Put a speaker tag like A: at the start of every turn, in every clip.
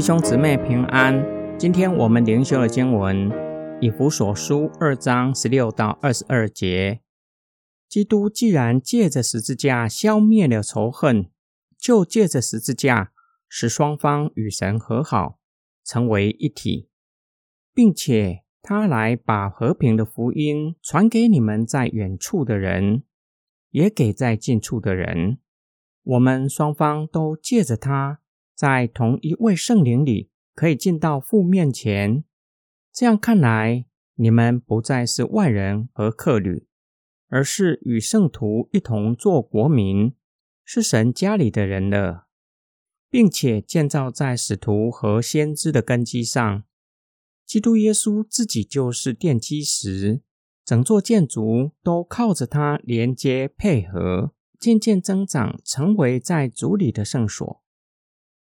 A: 弟兄姊妹平安。今天我们灵修的经文，以弗所书二章十六到二十二节。基督既然借着十字架消灭了仇恨，就借着十字架使双方与神和好，成为一体，并且他来把和平的福音传给你们在远处的人，也给在近处的人。我们双方都借着他。在同一位圣灵里，可以进到父面前。这样看来，你们不再是外人和客旅，而是与圣徒一同做国民，是神家里的人了，并且建造在使徒和先知的根基上。基督耶稣自己就是奠基石，整座建筑都靠着他连接配合，渐渐增长，成为在主里的圣所。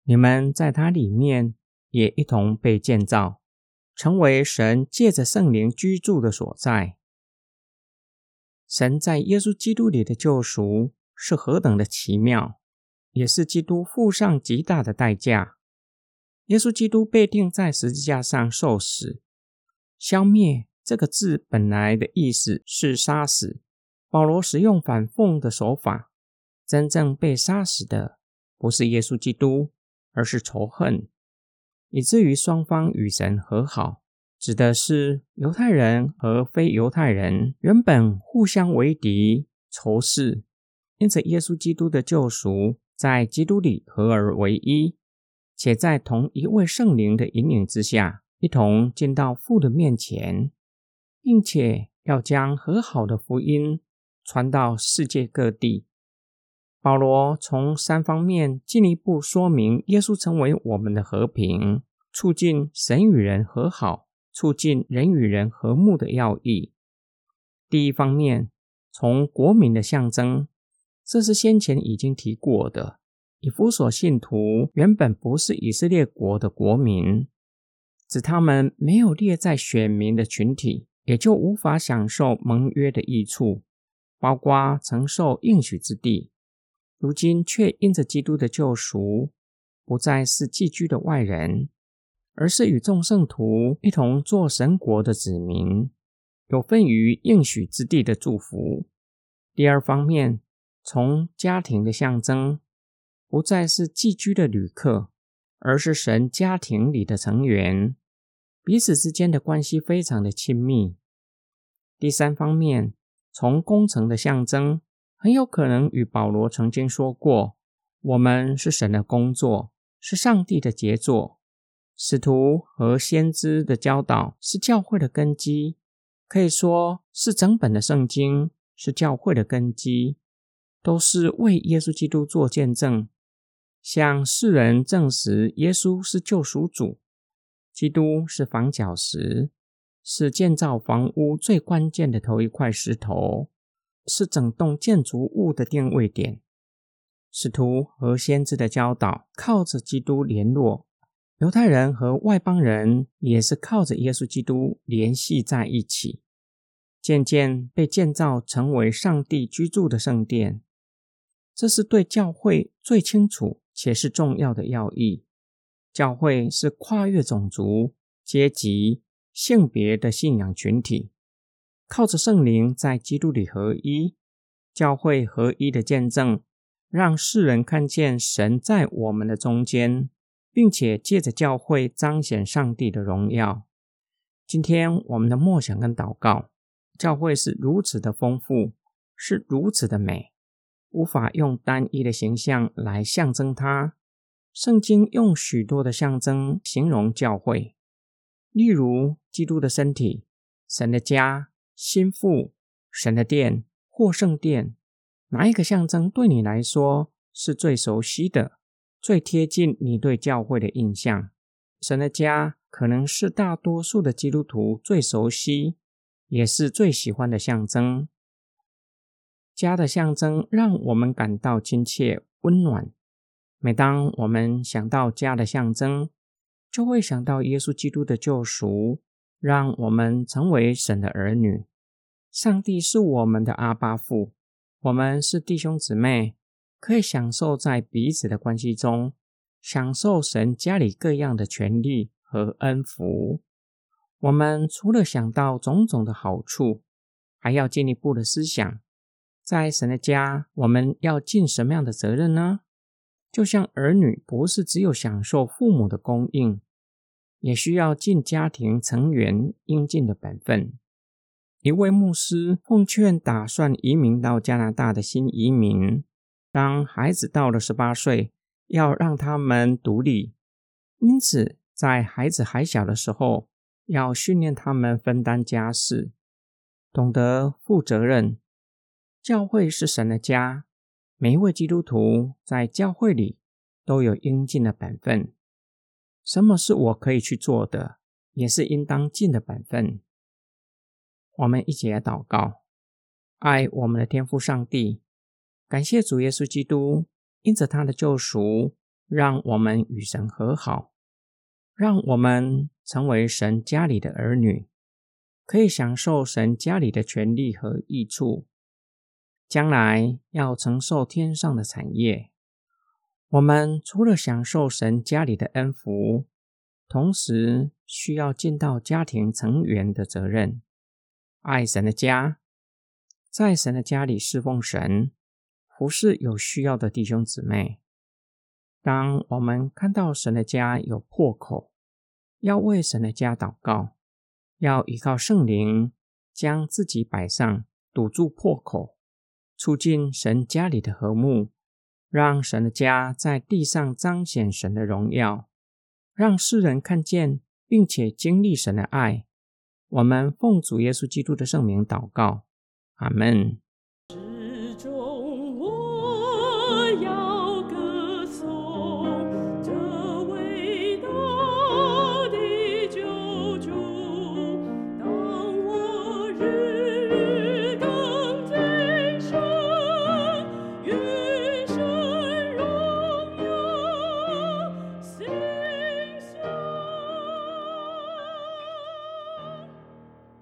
A: 你们在他里面也一同被建造，成为神借着圣灵居住的所在。神在耶稣基督里的救赎是何等的奇妙，也是基督付上极大的代价。耶稣基督被钉在十字架上受死，消灭这个字本来的意思是杀死。保罗使用反讽的手法，真正被杀死的不是耶稣基督。而是仇恨，以至于双方与神和好，指的是犹太人和非犹太人原本互相为敌、仇视，因此耶稣基督的救赎在基督里合而为一，且在同一位圣灵的引领之下，一同进到父的面前，并且要将和好的福音传到世界各地。保罗从三方面进一步说明耶稣成为我们的和平，促进神与人和好，促进人与人和睦的要义。第一方面，从国民的象征，这是先前已经提过的。以弗所信徒原本不是以色列国的国民，指他们没有列在选民的群体，也就无法享受盟约的益处，包括承受应许之地。如今却因着基督的救赎，不再是寄居的外人，而是与众圣徒一同做神国的子民，有份于应许之地的祝福。第二方面，从家庭的象征，不再是寄居的旅客，而是神家庭里的成员，彼此之间的关系非常的亲密。第三方面，从工程的象征。很有可能与保罗曾经说过：“我们是神的工作，是上帝的杰作。”使徒和先知的教导是教会的根基，可以说是整本的圣经是教会的根基，都是为耶稣基督做见证，向世人证实耶稣是救赎主，基督是房角石，是建造房屋最关键的头一块石头。是整栋建筑物的定位点。使徒和先知的教导靠着基督联络，犹太人和外邦人也是靠着耶稣基督联系在一起，渐渐被建造成为上帝居住的圣殿。这是对教会最清楚且是重要的要义。教会是跨越种族、阶级、性别的信仰群体。靠着圣灵在基督里合一，教会合一的见证，让世人看见神在我们的中间，并且借着教会彰显上帝的荣耀。今天我们的默想跟祷告，教会是如此的丰富，是如此的美，无法用单一的形象来象征它。圣经用许多的象征形容教会，例如基督的身体、神的家。心腹、神的殿或圣殿，哪一个象征对你来说是最熟悉的、最贴近你对教会的印象？神的家可能是大多数的基督徒最熟悉，也是最喜欢的象征。家的象征让我们感到亲切、温暖。每当我们想到家的象征，就会想到耶稣基督的救赎。让我们成为神的儿女，上帝是我们的阿爸父，我们是弟兄姊妹，可以享受在彼此的关系中，享受神家里各样的权利和恩福。我们除了想到种种的好处，还要进一步的思想，在神的家，我们要尽什么样的责任呢？就像儿女不是只有享受父母的供应，也需要尽家庭成员应尽的本分。一位牧师奉劝打算移民到加拿大的新移民，当孩子到了十八岁，要让他们独立，因此在孩子还小的时候，要训练他们分担家事，懂得负责任。教会是神的家，每一位基督徒在教会里都有应尽的本分。什么是我可以去做的，也是应当尽的本分。我们一起来祷告：爱我们的天父上帝，感谢主耶稣基督，因着他的救赎，让我们与神和好。让我们成为神家里的儿女，可以享受神家里的权利和益处。将来要承受天上的产业。我们除了享受神家里的恩福，同时需要尽到家庭成员的责任，爱神的家，在神的家里侍奉神，服侍有需要的弟兄姊妹。当我们看到神的家有破口，要为神的家祷告，要依靠圣灵，将自己摆上，堵住破口，促进神家里的和睦，让神的家在地上彰显神的荣耀，让世人看见并且经历神的爱。我们奉主耶稣基督的圣名祷告，阿门。